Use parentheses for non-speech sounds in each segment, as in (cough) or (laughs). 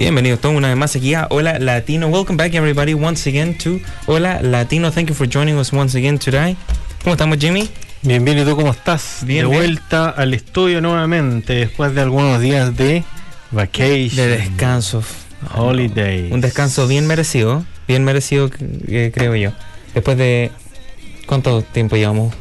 Bienvenidos todos una vez más aquí a Hola Latino. Welcome back everybody once again to Hola Latino. Thank you for joining us once again today. ¿Cómo estamos Jimmy? Bien, bien, ¿y tú cómo estás? Bien, de bien. vuelta al estudio nuevamente después de algunos días de vacation. De descanso. Holidays. Un descanso bien merecido. Bien merecido eh, creo yo. Después de... ¿Cuánto tiempo llevamos?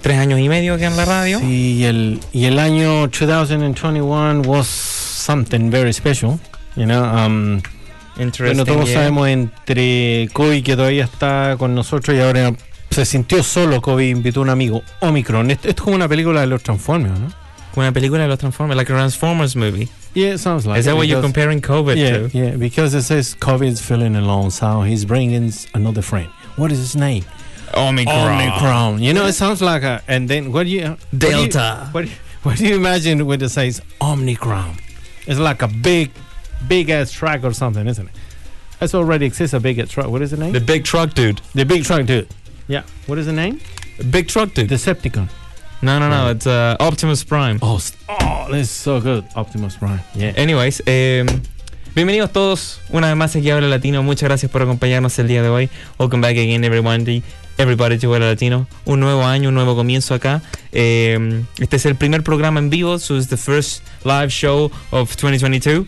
¿Tres años y medio aquí en la radio? Sí, y el, y el año 2021 was something very special. You know, um, Interesting, bueno, todos yeah. sabemos entre Kobe que todavía está con nosotros y ahora se sintió solo. Kobe invitó a un amigo, Omicron. Esto, es como una película de los Transformers, ¿no? Una película de los Transformers, like a Transformers movie. Yeah, it sounds like Is that what you're comparing COVID Yeah, to? yeah, because it says Kobe's feeling alone, so he's bringing another friend. What is his name? Omicron. Omicron. You know, it sounds like a. And then what do you? Delta. What do you, what, what do you imagine when it says Omicron? It's like a big, big ass truck or something, isn't it? That's already exists a big ass truck. What is the name? The big truck dude. The big truck dude. Yeah. What is the name? Big truck dude. Decepticon. No, no, no. It's uh, Optimus Prime. Oh, oh, this is so good. Optimus Prime. Yeah. Anyways, eh, bienvenidos todos una vez más aquí a Habla Latino. Muchas gracias por acompañarnos el día de hoy. Welcome back again, everybody. Everybody to Habla Latino. Un nuevo año, un nuevo comienzo acá. Eh, este es el primer programa en vivo, so it's the first live show of 2022.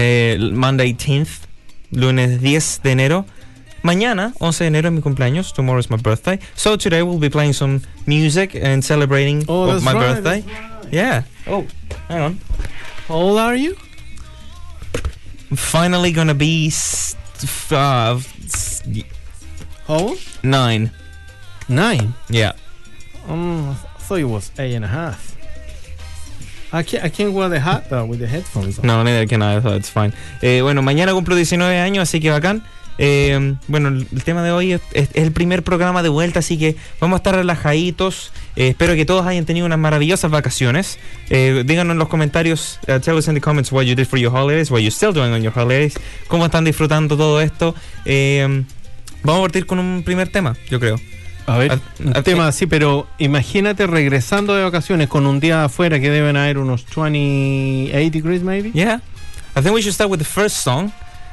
Eh, Monday 10th, lunes 10 de enero. Mañana, 11 de enero, es mi cumpleaños. Tomorrow is my birthday. So today we'll be playing some music and celebrating Oh, my right, birthday. Yeah. Oh, hang on. How old are you? finally gonna be uh, old? nine. Nine. Yeah. Um, I thought it was eight and a half. I can't, I can't wear the hat though with the headphones on. No, neither can I, so it's fine. Eh, bueno, mañana cumplo 19 años, así que bacán. Eh, bueno, el tema de hoy es, es- es el primer programa de vuelta, así que vamos a estar relajaditos. Eh, espero que todos hayan tenido unas maravillosas vacaciones. Eh, díganos en los comentarios, uh, tell us in the comments what you did for your holidays, what you're still doing on your holidays, cómo están disfrutando todo esto. Eh, vamos a partir con un primer tema, yo creo. A ver, Ah, un ah, tema así, pero imagínate regresando de vacaciones con un día afuera que deben haber unos 28 degrees maybe. Yeah, I think we should start with the first song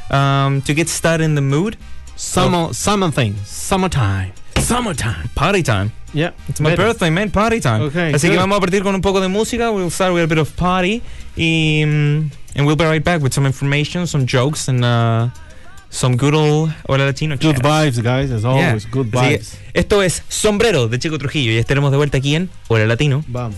um, to get started in the mood. Summer, summer thing, summertime, summertime. Party time. Yeah, It's my better. birthday, man. Party time. Okay, Así que good. vamos a partir con un poco de música. We'll start with a bit of party. Y, mm, and we'll be right back with some information, some jokes, and uh, some good old Hola Latino Good chat. vibes, guys, as always. Good vibes. esto es Sombrero de Chico Trujillo y estaremos de vuelta aquí en Hola Latino. Vamos.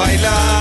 Bailar.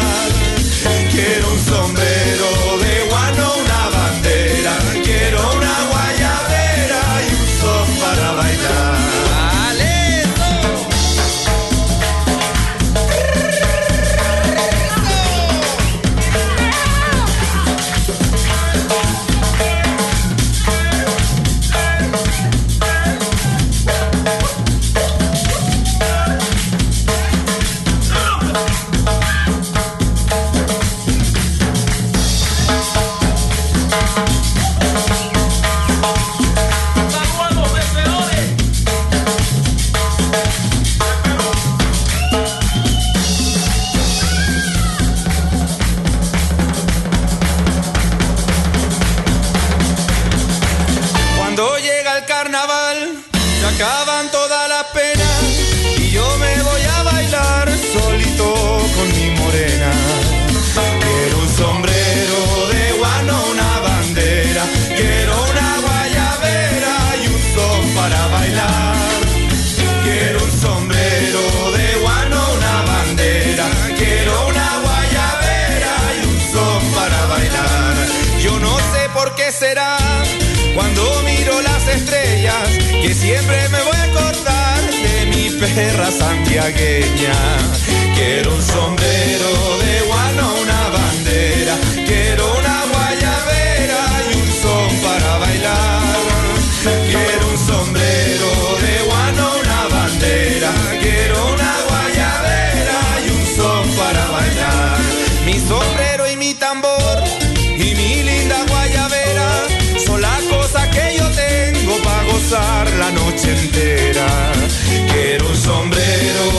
Mi sombrero y mi tambor y mi linda guayabera son las cosas que yo tengo para gozar la noche entera. Quiero un sombrero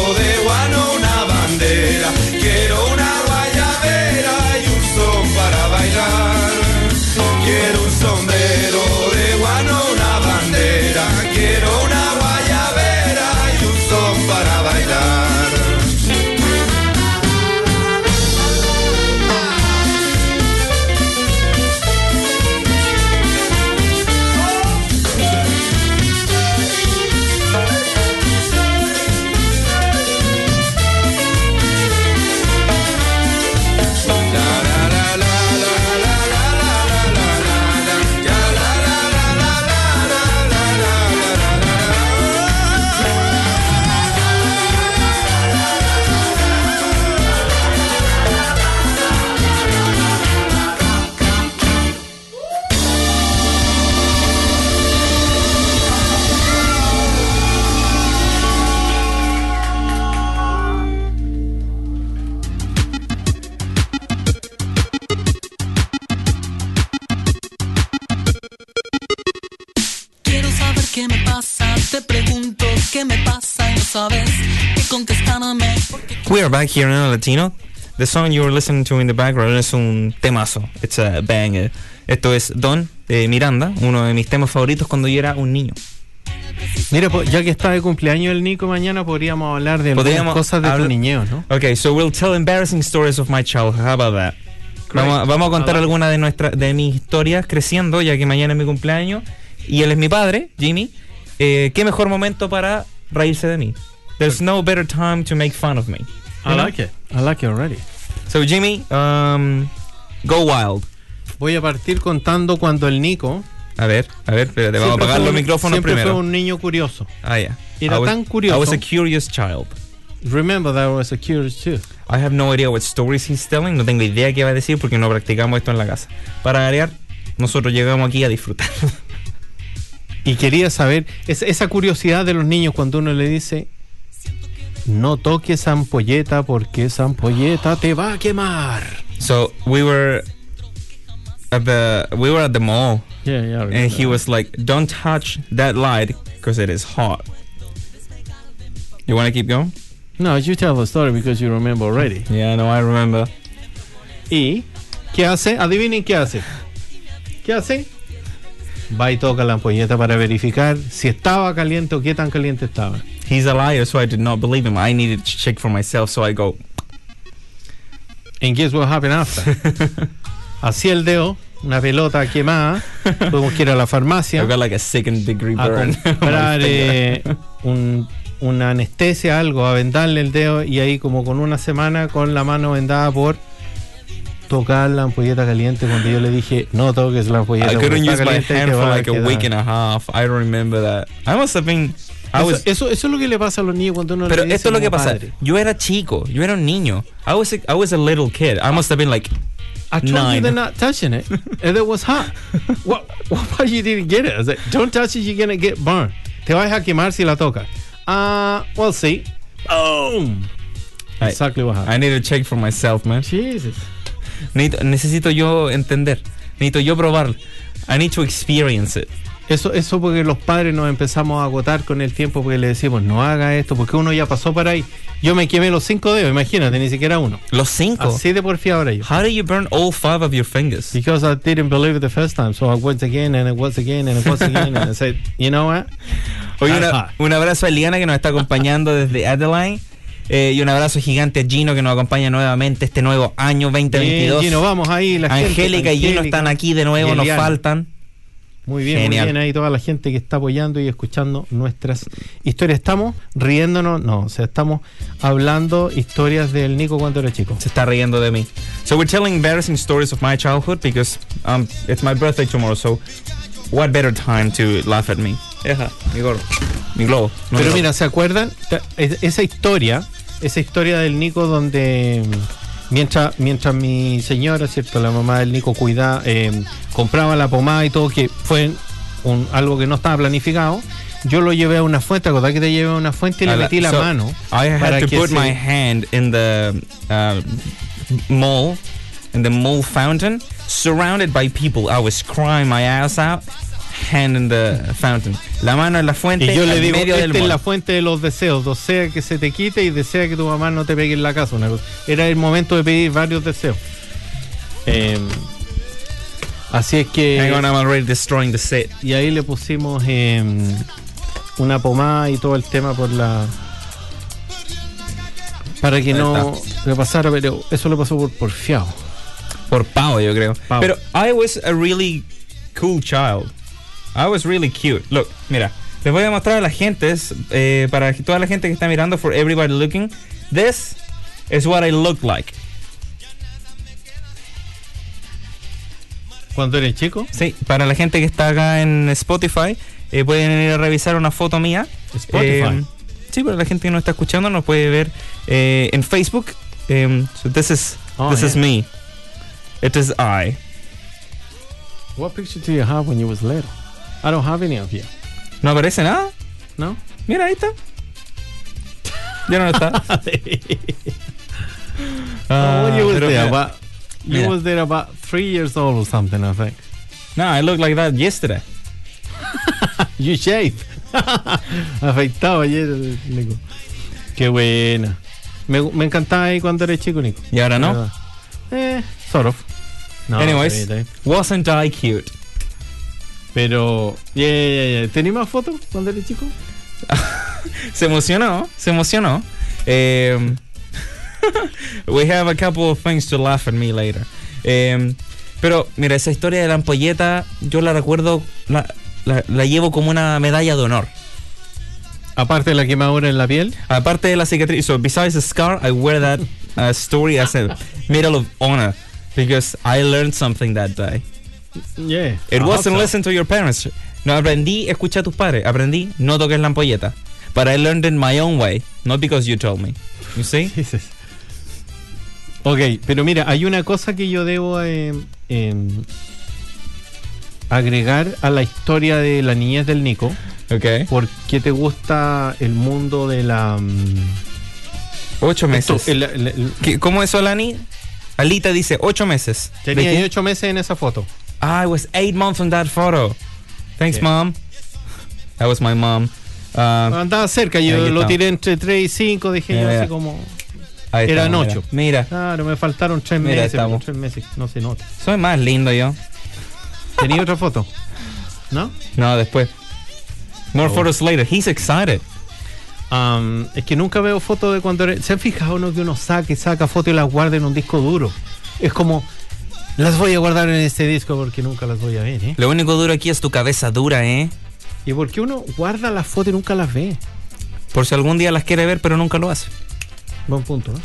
back here in Latino. The song you were listening to in the background es un temazo. It's a banger. Esto es Don de Miranda, uno de mis temas favoritos cuando yo era un niño. Mira, ya que está de cumpleaños el Nico mañana, podríamos hablar de Podríamos cosas de tu niñeo, ¿no? Okay, so we'll tell embarrassing stories of my childhood. How about that? Vamos, a- vamos a contar algunas de nuestras de mis historias creciendo, ya que mañana es mi cumpleaños y él es mi padre, Jimmy. Eh, qué mejor momento para reírse de mí. There's no better time to make fun of me. I like it. I like it already. So Jimmy, um, go wild. Voy a partir contando cuando el Nico. A ver, a ver, espérate, vamos a siempre apagar los un- micrófonos siempre primero. fue un niño curioso. Ah, ya. Era was- tan curioso. I was a curious child. Remember that I was a curious too. I have no idea what stories he's telling. No tengo idea qué va a decir porque no practicamos esto en la casa. Para variar, nosotros llegamos aquí a disfrutar. (laughs) Y quería saber es- esa curiosidad de los niños cuando uno le dice no toques ampolleta porque esa ampolleta te va a quemar. so we were at the we were at the mall, Yeah, yeah. and he was like, "Don't touch that light because it is hot." You want to keep going? No, you tell the story because you remember already. Yeah, no, I remember. ¿Y qué hace? Adivinen qué hace. ¿Qué hace? Va y toca la ampolleta para verificar si estaba caliente o qué tan caliente estaba. He's a liar, so I did not believe him. I needed to check for myself, so I go. And guess what happened after? (laughs) Hacía el dedo una pelota quemada, (laughs) tuvimos que ir a la farmacia I've got like a second degree a burn. (laughs) comprar eh, un- una anestesia, algo, a vendarle el dedo y ahí como con una semana con la mano vendada por tocar la ampolleta caliente cuando yo le dije no toques la ampolleta I couldn't use my hand for a like a quedar". week and a half. I don't remember that. I must have been. I eso, was. eso, eso es lo que le pasa a los niños cuando uno Pero le esto es lo que pasa. padre. Yo era chico. Yo era un niño. I was a, I was a little kid. I must have been like. I told you Nine. they're not touching it, and it was hot. (laughs) what, what, why you didn't get it? I was like, don't touch it, you're gonna get burned. Te vas a quemar si la tocas. Ah, well, see. Boom. I- exactly what happened. I need to check for myself, man. Jesus. Necesito, necesito yo entender. Necesito yo probarlo. I need to experience it. Eso, eso porque los padres nos empezamos a agotar con el tiempo porque le decimos, no haga esto, porque uno ya pasó por ahí. Yo me quemé los cinco dedos, imagínate, ni siquiera uno. Los cinco. Así de porfiado ahora yo. How do you burn all five of your fingers? Because I didn't believe it the first time, so I went again and it was again and it was again and I said, you know what? Oye, una- un abrazo a Eliana que nos está acompañando desde Adeline. Eh, y un abrazo gigante a Gino que nos acompaña nuevamente este nuevo año 2022. Bien, Gino, vamos ahí. La gente, Angélica y Gino Angélica. están aquí de nuevo, Y nos faltan. Muy bien, Genial. muy bien ahí toda la gente que está apoyando y escuchando nuestras historias. Estamos riéndonos, no, o sea, estamos hablando historias del Nico cuando era chico. Se está riendo de mí. So we're telling embarrassing stories of my childhood because um, it's my birthday tomorrow. So what better time to laugh at me? Eja, mi gorro, mi globo. No, Pero mi mira, ¿se acuerdan? Esa historia, esa historia del Nico donde mientras, mientras mi señora, ¿cierto? La mamá del Nico cuida, eh, compraba la pomada y todo, que fue un, algo que no estaba planificado. Yo lo llevé a una fuente, ¿acordás que te llevé a una fuente y le metí la so, mano? I had para to que put se- my hand in the uh, mole, in the mole fountain, surrounded by people. I was crying my ass out, hand in the fountain. La mano en la fuente, Y yo le digo, medio esta del es la fuente de los deseos, desea que se te quite y desea que tu mamá no te pegue en la casa. una cosa. Era el momento de pedir varios deseos. Eh, así es que... I'm already destroying the set. Y ahí le pusimos eh, una pomada y todo el tema por la... Para que no le pasara, pero eso le pasó por porfiado. Por pavo, yo creo. Pavo. Pero I was a really cool child. I was really cute. Look, mira, les voy a mostrar a la gente, es, eh, para toda la gente que está mirando, for everybody looking. This is what I look like. Cuando eres chico, Sí, para la gente que está acá en Spotify, eh, pueden ir a revisar una foto mía. Spotify. Eh, sí, para la gente que no está escuchando, nos puede ver eh, en Facebook. Um, so this is Oh, this is me. It is I. what picture do you have when you was little? I don't have any of you. ¿No aparece nada? No? Mira, ahí está. Ya no está. (laughs) oh, when you was pero there, about, you Mira. was there about three years old or something, I think. No, I looked like that yesterday. (laughs) You shaved. (laughs) Afeitado ayer, Nico. Qué buena. Me, me encantaba ahí cuando era chico, Nico. Y ahora no. Eh, sort of. No, Anyways, está bien, está bien. wasn't I cute? Pero, yeah, yeah, yeah. ¿Tenía más fotos cuando era chico? (laughs) Se emocionó, se emocionó. Um, (laughs) we have a couple of things to laugh at me later. Um, pero mira, esa historia de la ampolleta, yo la recuerdo, la, la- la llevo como una medalla de honor. Aparte de la quemadura en la piel. Aparte de la cicatriz, so besides the scar, I wear that uh, story as a medal of honor because I learned something that day. Yeah. It I wasn't so. listen to your parents. No aprendí, escucha a tus padres. Aprendí, no toques la ampolleta. But I learned it my own way, not because you told me. You see? (laughs) Jesus. Ok, pero mira, hay una cosa que yo debo eh, em, agregar a la historia de la niñez del Nico. Okay. ¿Por qué te gusta el mundo de la... mm, Ocho meses. esto, el- el- el- ¿Qué- ¿Cómo es Solani? Alita dice ocho meses. tenía ocho meses en esa foto. I was eight months on that photo. Thanks, Yeah. mom. That was my mom. Uh, Andaba cerca, yo lo tiré entre 3 y 5, dije Mira, yo así como... ahí eran estamos, ocho. Mira, Claro, me faltaron 3 Mira, meses, estamos. 3 meses, no se nota. Soy más lindo yo. ¿Tenía otra foto? ¿No? No, después. More Oh. photos later. He's excited. Am, es que nunca veo fotos de cuando era- ¿Se han fijado no que uno saca y saca fotos y las guarda en un disco duro? Es como Las voy a guardar en este disco porque nunca las voy a ver, ¿eh? Lo único duro aquí es tu cabeza dura, ¿eh? ¿Y por qué uno guarda las fotos y nunca las ve? Por si algún día las quiere ver, pero nunca lo hace. Buen punto, ¿no?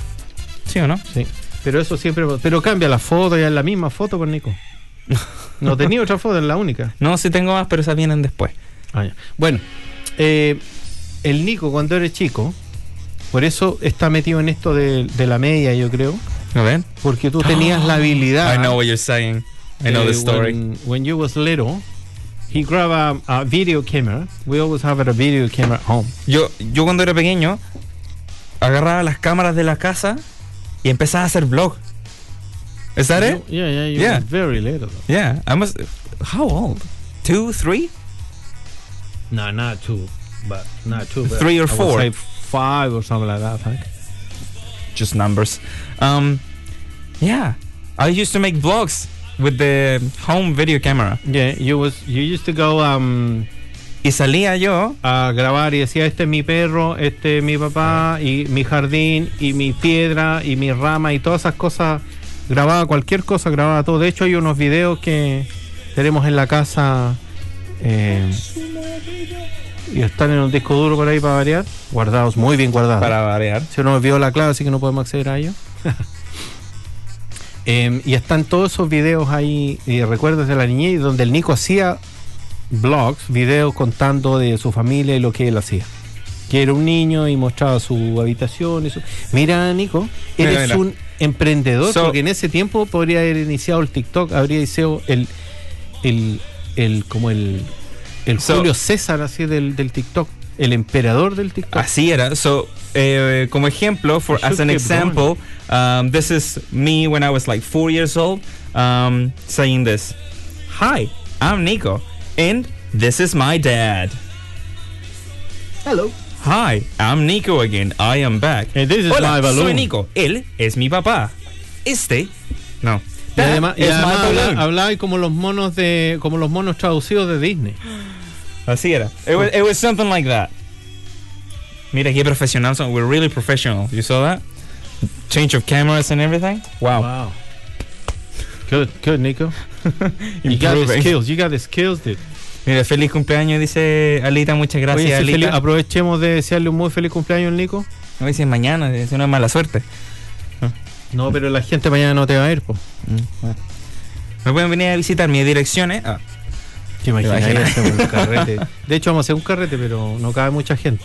¿Sí o no? Sí. Pero eso siempre. Pero cambia la foto, ya es la misma foto con Nico. No tenía otra foto, es la única. No, sí tengo más, pero esas vienen después. Ah. Bueno, eh, el Nico cuando era chico, por eso está metido en esto de, de la media, yo creo, A ver. porque tú tenías la (gasps) habilidad. I know what you're saying. I know the story. When, when you was little, he grabbed a, a video camera. We always have a video camera at home. Yo, yo cuando era pequeño, agarraba las cámaras de la casa y empezaba a hacer vlog. ¿Es that it? You- yeah, yeah, you Yeah. very little. Yeah, I must. How old? Two, three? No, not two, but not two. But Three or I four. five or something like that. I think. Just numbers. Um, yeah, I used to make vlogs with the home video camera. Yeah, you was you used to go um Y salía yo. a grabar y decía este es mi perro, este es mi papá y mi jardín y mi piedra y mi rama y todas esas cosas. Grababa cualquier cosa, grababa todo. De hecho hay unos videos que tenemos en la casa eh, y están en un disco duro por ahí para variar, guardados, muy bien guardados. Para variar. Se nos olvidó la clave, así que no podemos acceder a ellos. (laughs) Em, y están todos esos videos ahí, recuerdos de la niñez, donde el Nico hacía blogs, videos contando de su familia y lo que él hacía. Que era un niño y mostraba su habitación. Y su... Mira, Nico, Mira, eres mira. un emprendedor, So- porque en ese tiempo podría haber iniciado el TikTok, habría iniciado el, el, el como el, el So- Julio César así del, del TikTok, el emperador del TikTok. Así era. So, eh, como ejemplo, for as an example, um, this is me when I was like four years old, um, saying this. Hi, I'm Nico, and this is my dad. Hello. Hi, I'm Nico again. I am back. And this is Hola, my balloon. soy Nico. Él es mi papá. Este, no. Y además, y además habla- hablaba como los monos de como los monos traducidos de Disney. (gasps) Así era. It was, it was something like that. Mira qué profesional son. We're really professional. You saw that? Change of cameras and everything. Wow. Wow. Good, good, Nico. (laughs) You got the skills. You got the skills, dude. Mira, feliz cumpleaños, dice Alita. Muchas gracias, Oye, Alita. feliz- aprovechemos de desearle un muy feliz cumpleaños al Nico. No dice mañana, es una mala suerte. No, pero la gente mañana no te va a ir, po. Me pueden venir a visitar mis direcciones. Ah, Hacemos un (laughs) carrete. De hecho, vamos a hacer un carrete, pero no cabe mucha gente.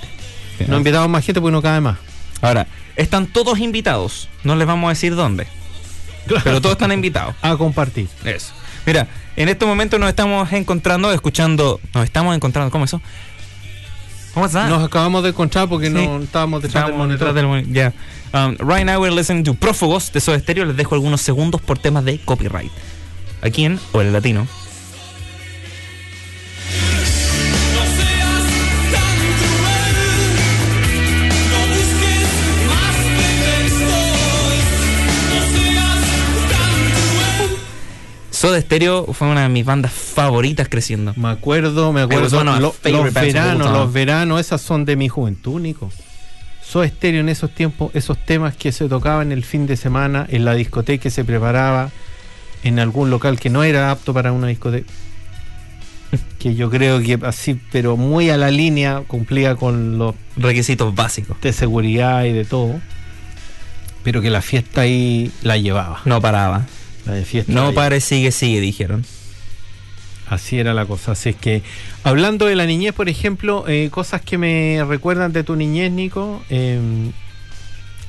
No invitamos más gente porque no cabe más. Ahora, están todos invitados. No les vamos a decir dónde. Pero todos están invitados. A compartir. Eso. Mira, en este momento nos estamos encontrando, escuchando. Nos estamos encontrando. ¿Cómo eso? ¿Cómo está? Nos acabamos de encontrar porque Sí. no estábamos detrás del Estamos monitor. detrás del moni- Ya. Um, right now we're listening to Prófugos de Soda Stereo. Les dejo algunos segundos por temas de copyright. Aquí en O el Latino. Soda Stereo fue una de mis bandas favoritas creciendo. Me acuerdo, me acuerdo. los veranos, los veranos, esas son de mi juventud, Nico. Soda Stereo en esos tiempos, esos temas que se tocaban el fin de semana en la discoteca que se preparaba en algún local que no era apto para una discoteca. Que yo creo que así, pero muy a la línea, cumplía con los Requisitos básicos. de seguridad y de todo. Pero que la fiesta ahí la llevaba. No paraba. La de fiesta No pare, sigue, sigue, dijeron. Así era la cosa. Así es que, hablando de la niñez, por ejemplo, eh, cosas que me recuerdan de tu niñez, Nico. eh,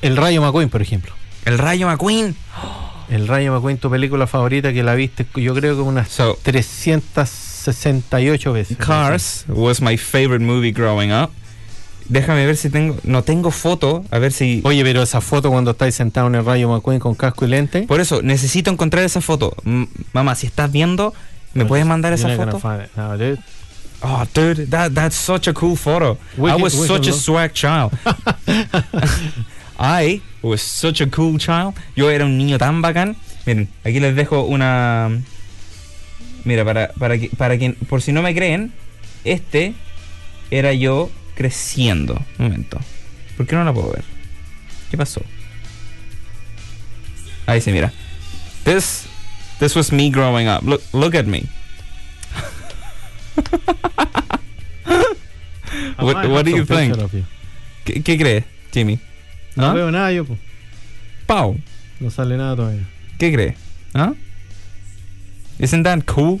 el Rayo McQueen, por ejemplo. El Rayo McQueen. El Rayo McQueen, tu película favorita que la viste, yo creo que unas So, 368 veces. Cars was my favorite movie growing up. Déjame ver si tengo. No tengo foto. A ver si. Oye, pero esa foto cuando estáis sentado en el Rayo McQueen con casco y lente. Por eso, necesito encontrar esa foto. M- mamá, si estás viendo, ¿me puedes mandar esa foto? now, dude. Oh, dude, that, that's such a cool photo. We I can- was such a swag child. (laughs) I was such a cool child. Yo era un niño tan bacán. Miren, aquí les dejo una. Mira, para, para, que, para quien, por si no me creen, este era yo creciendo. Un momento. ¿Por qué no la puedo ver? ¿Qué pasó? Ahí se mira. This, This was me growing up. Look, look at me. (laughs) What, what do you think? you. ¿Qué, qué crees, Jimmy? No ¿Ah? veo nada yo, po. Pau, No sale nada todavía. ¿qué crees? ¿Ah? Isn't that cool?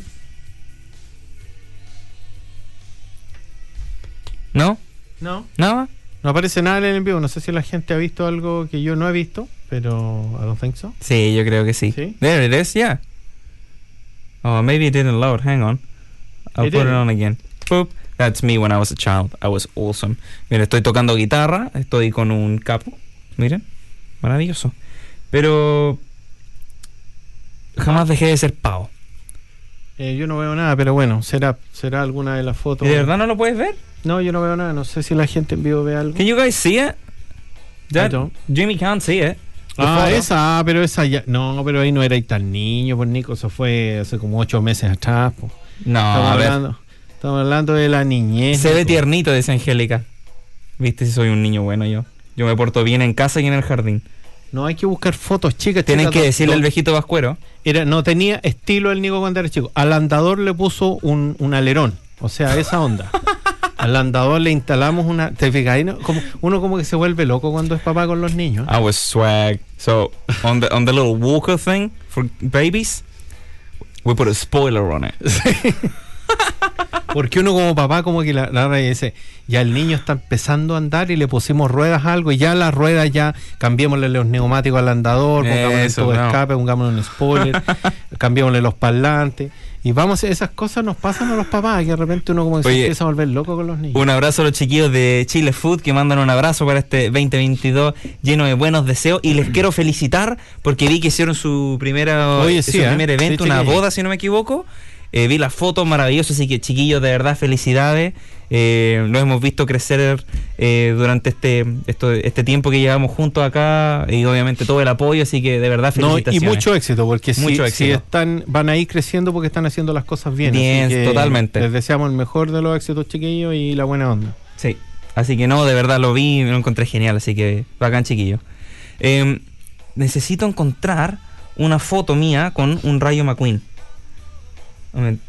¿No? No. ¿Nada? No aparece nada en el envío. No sé si la gente ha visto algo que yo no he visto, pero I don't think so. Sí, yo creo que sí. ¿Sí? There it is, yeah. Oh, maybe it didn't load. Hang on. I'll It put it didn't. on again. Boop. That's me when I was a child. I was awesome. Miren, estoy tocando guitarra, estoy con un capo. Miren, maravilloso. Pero jamás dejé de ser pavo. Eh, yo no veo nada, pero bueno, será será alguna de las fotos. ¿Y de verdad no lo puedes ver? No, yo no veo nada. No sé si la gente en vivo ve algo. Can you guys see it? That- don't. Jimmy can't see it. The Ah, photo. esa, ah, pero esa ya. No, pero ahí no era tan niño, pues Nico. Eso fue hace como ocho meses atrás. pues. No, Estamos, a ver. hablando, estamos hablando de la niñez. Se ve tiernito, dice Angélica. Viste si soy un niño bueno yo. Yo me porto bien en casa y en el jardín. No hay que buscar fotos chicas. Tienen chicas, que decirle al viejito vascuero. Era, no tenía estilo el Nico cuando era chico. Al andador le puso un, un alerón. O sea, esa onda. (laughs) Al andador le instalamos una. ¿Te fijas? Ahí no- como, uno como que se vuelve loco cuando es papá con los niños. I was swag. So on the on the little walker thing for babies, we put a spoiler on it. (laughs) Porque uno como papá como que la, la dice, ya el niño está empezando a andar y le pusimos ruedas a algo y ya las ruedas ya cambiémosle los neumáticos al andador, pongámosle Eso, todo no. escape, pongámosle un spoiler, (laughs) cambiémosle los parlantes. Y vamos, esas cosas nos pasan a los papás, que de repente uno como que se empieza a volver loco con los niños. Un abrazo a los chiquillos de Chile Food que mandan un abrazo para este 2022 lleno de buenos deseos y les quiero felicitar porque vi que hicieron su primera Oye, su ¿eh? primer evento, Sí, una boda si no me equivoco. Eh, vi las fotos maravillosas, así que chiquillos, de verdad, felicidades. Eh, lo hemos visto crecer eh, durante este, esto- este tiempo que llevamos juntos acá y obviamente todo el apoyo, así que de verdad No, y felicitaciones. mucho éxito, porque si, Mucho si éxito. están, van a ir creciendo porque están haciendo las cosas bien. Bien, así que totalmente. Les deseamos el mejor de los éxitos, chiquillos, y la buena onda. Sí, así que no, de verdad lo vi y lo encontré genial, así que bacán chiquillo. Eh, necesito encontrar una foto mía con un Rayo McQueen.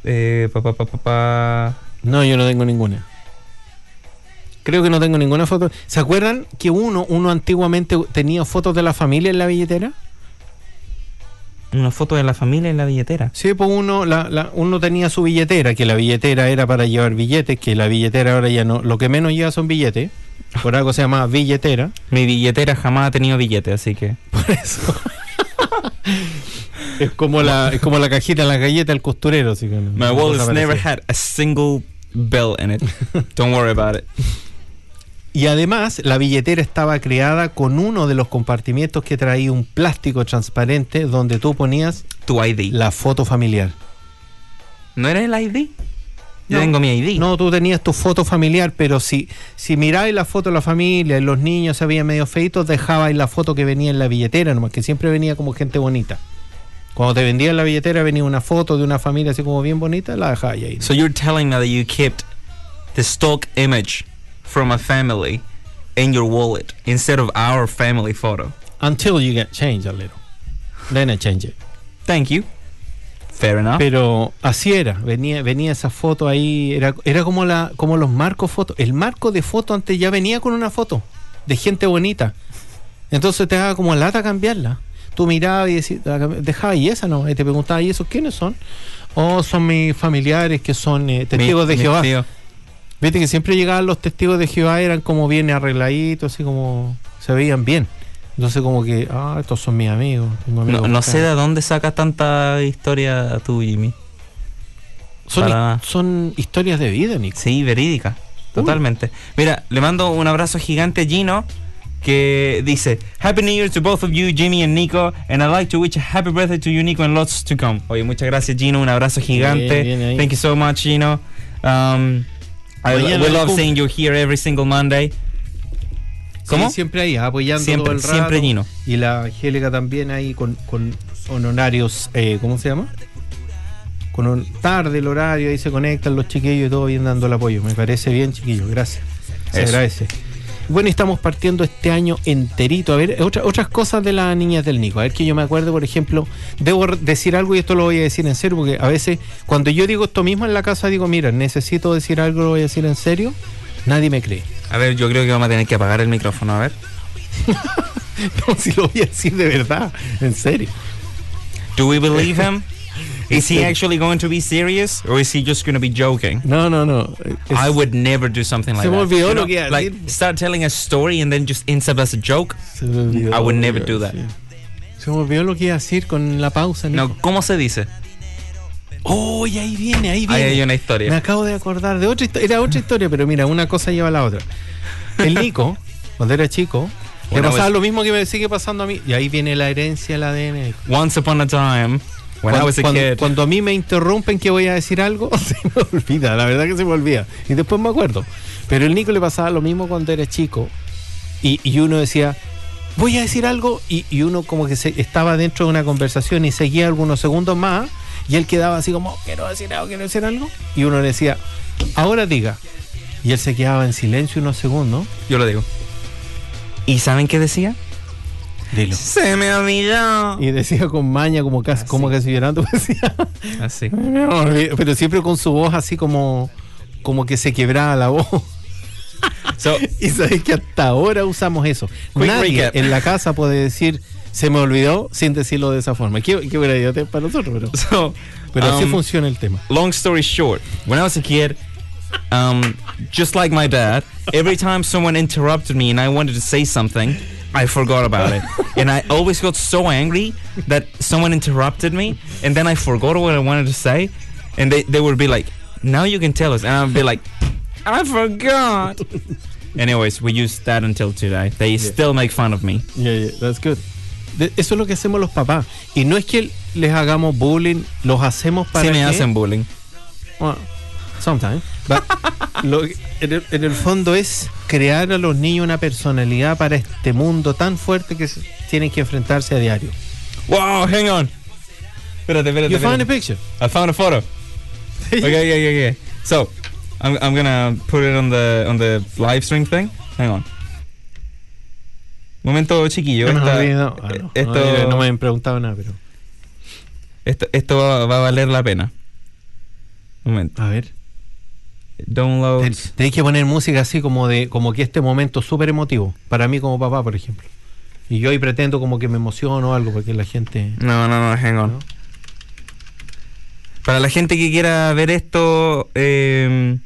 Eh, pa, pa, pa. No, yo no tengo ninguna. Creo que no tengo ninguna foto. ¿Se acuerdan que uno, uno antiguamente tenía fotos de la familia en la billetera? Una foto de la familia en la billetera. Sí, pues uno, la, la- uno tenía su billetera, que la billetera era para llevar billetes, que la billetera ahora ya no, lo que menos lleva son billetes. Por algo se llama billetera. (laughs) Mi billetera jamás ha tenido billete, así que. Por eso. (laughs) es como la, es como la cajita en la galleta del costurero. Así que no- My wallet's never had a single bill in it. (laughs) Don't worry about it. Y además, la billetera estaba creada con uno de los compartimientos que traía un plástico transparente donde tú ponías Tu ID. la foto familiar. ¿No era el ID? Yo No. tengo mi ID. No, tú tenías tu foto familiar, pero si, si miráis la foto de la familia y los niños se veían medio feitos, dejabais la foto que venía en la billetera, nomás que siempre venía como gente bonita. Cuando te vendían la billetera venía una foto de una familia así como bien bonita, la dejabas ahí. So you're telling me that you kept the stock image from a family in your wallet instead of our family photo. Until you get change a little. Then I change it. Thank you. Fair enough. Pero así era, venía, venía esa foto ahí, era, era como la, como los marcos fotos. El marco de foto antes ya venía con una foto de gente bonita. Entonces te daba como lata cambiarla. Tú mirabas y decías, dejaba y esa no, y te preguntaba, ¿y esos quiénes son? Oh, son mis familiares que son eh, testigos Mi- de Jehová. tío. Viste que siempre llegaban los testigos de Jehová, eran como bien arregladitos, así como se veían bien. Entonces como que, ah, estos son mis amigos. No, sé de dónde sacas tanta historia tú, Jimmy. son, para- son historias de vida, Nico. Sí, verídica. Totalmente. Mira, le mando un abrazo gigante a Gino que dice Happy New Year to both of you, Jimmy and Nico, and I'd like to wish a happy birthday to you, Nico, and lots to come. Oye, muchas gracias, Gino. Un abrazo gigante. Bien, bien ahí. Thank you so much, Gino. Um, I, we love seeing you here every single Monday. ¿Cómo? Sí, siempre ahí, apoyando Siempre, todo el rato. siempre Gino. Y la Angélica también ahí con, con honorarios, eh, ¿cómo se llama? Con un tarde el horario, ahí se conectan los chiquillos y todo bien dando el apoyo. Me parece bien, chiquillos, gracias. Se Eso. agradece. Bueno, estamos partiendo este año enterito. A ver, otra- otras cosas de las niñas del Nico. A ver que yo me acuerdo, por ejemplo, debo decir algo y esto lo voy a decir en serio, porque a veces cuando yo digo esto mismo en la casa, digo, mira, necesito decir algo, lo voy a decir en serio, nadie me cree. A ver, yo creo que vamos a tener que apagar el micrófono, a ver. (laughs) No, si lo voy a decir de verdad, en serio. Do we believe him? (laughs) Is he actually going to be serious or is he just going to be joking? No, no, no. Es- I would never do something like Se me that. olvidó You lo know, que iba a like decir. start telling a story and then just insert as a joke. se me olvidó I would lo never do that. Se me olvidó lo que iba a decir con la pausa. Nico. No, ¿cómo se dice? Oh, y ahí viene, ahí Ahí viene. hay una Me historia. acabo de acordar de otra historia. Era otra historia, pero mira, una cosa lleva a la otra. El Nico, (laughs) cuando era chico, le pasaba vez- lo mismo que me sigue pasando a mí. Y ahí viene la herencia, el ADN. Once upon a time, when I cuando, was a cuando- kid. cuando a mí me interrumpen que voy a decir algo, (laughs) se me olvida. La verdad que se me olvida. Y después me acuerdo. Pero el Nico le pasaba lo mismo cuando era chico. Y, y uno decía, voy a decir algo. Y, y uno como que se, estaba dentro de una conversación y seguía algunos segundos más. Y él quedaba así como, quiero decir algo, quiero decir algo. Y uno le decía, ahora diga. Y él se quedaba en silencio unos segundos. Yo lo digo. ¿Y saben qué decía? Dilo. Se me olvidó. Y decía con maña, como casi, como casi llorando, (laughs) decía, Así. Me olvidé, Pero siempre con su voz así como, como que se quebraba la voz. So, (laughs) Y sabes que hasta ahora usamos eso. Quick Nadie recap. en la casa puede decir se me olvidó sin decirlo de esa forma. Qué, qué buena idea para nosotros, pero, so pero así um, funciona el tema. long story short, when I was a kid, um, just like my dad, every time someone interrupted me and I wanted to say something, I forgot about it. (laughs) and I always got so angry that someone interrupted me and then I forgot what I wanted to say. And they, they would be like, now you can tell us. And I'd be like, I forgot. (laughs) Anyways, we use that until today. They still make fun of me. Yeah, yeah, that's good. De- eso es lo que hacemos los papás. Y no es que les hagamos bullying, los hacemos para Sí me que- hacen bullying. Well, sometimes. But lo en, el, en el fondo es crear a los niños una personalidad para este mundo tan fuerte que tienen que enfrentarse a diario. Wow, hang on. Espérate, espérate. You found a espérate. picture. I found a photo. okay, yeah, yeah, yeah. So, I'm, I'm gonna put it on the on the live stream thing. Hang on. Momento chiquillo. No, esta- no, ah, no. esto, No, no me han preguntado nada, pero. esto, esto va, va a valer la pena. Momento. A ver. Download. Ten- Tenéis que poner música así como de como que este momento súper emotivo. Para mí como papá, por ejemplo. Y yo ahí pretendo como que me emociono o algo porque la gente. No, no, no, hang on. ¿No? Para la gente que quiera ver esto, eh,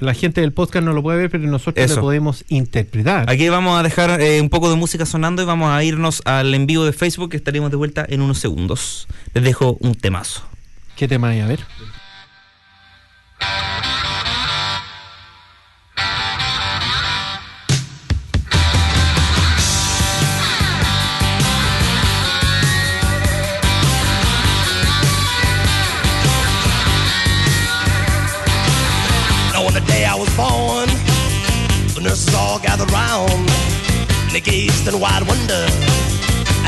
La gente del podcast no lo puede ver, pero nosotros Eso. lo podemos interpretar. aquí vamos a dejar eh, un poco de música sonando y vamos a irnos al en vivo de Facebook que estaremos de vuelta en unos segundos. Les dejo un temazo. ¿Qué tema hay? A ver.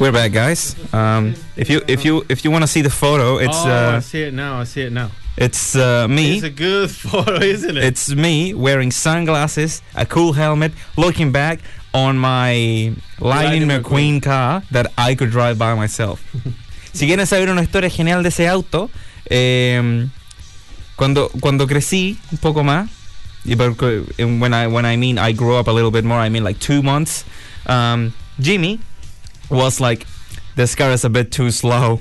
We're back, guys. Um, if you if you if you want to see the photo, it's oh, I uh, see it now. I see it now. it's uh, me. It's a good (laughs) photo, isn't it? It's me wearing sunglasses, a cool helmet, looking back on my Lightning Lightning McQueen car that I could drive by myself. (laughs) si quieren saber una historia genial de ese auto, eh, cuando, cuando crecí un poco más, when I when I mean I grew up a little bit more, I mean like two months. Um, Jimmy was like, this car is a bit too slow.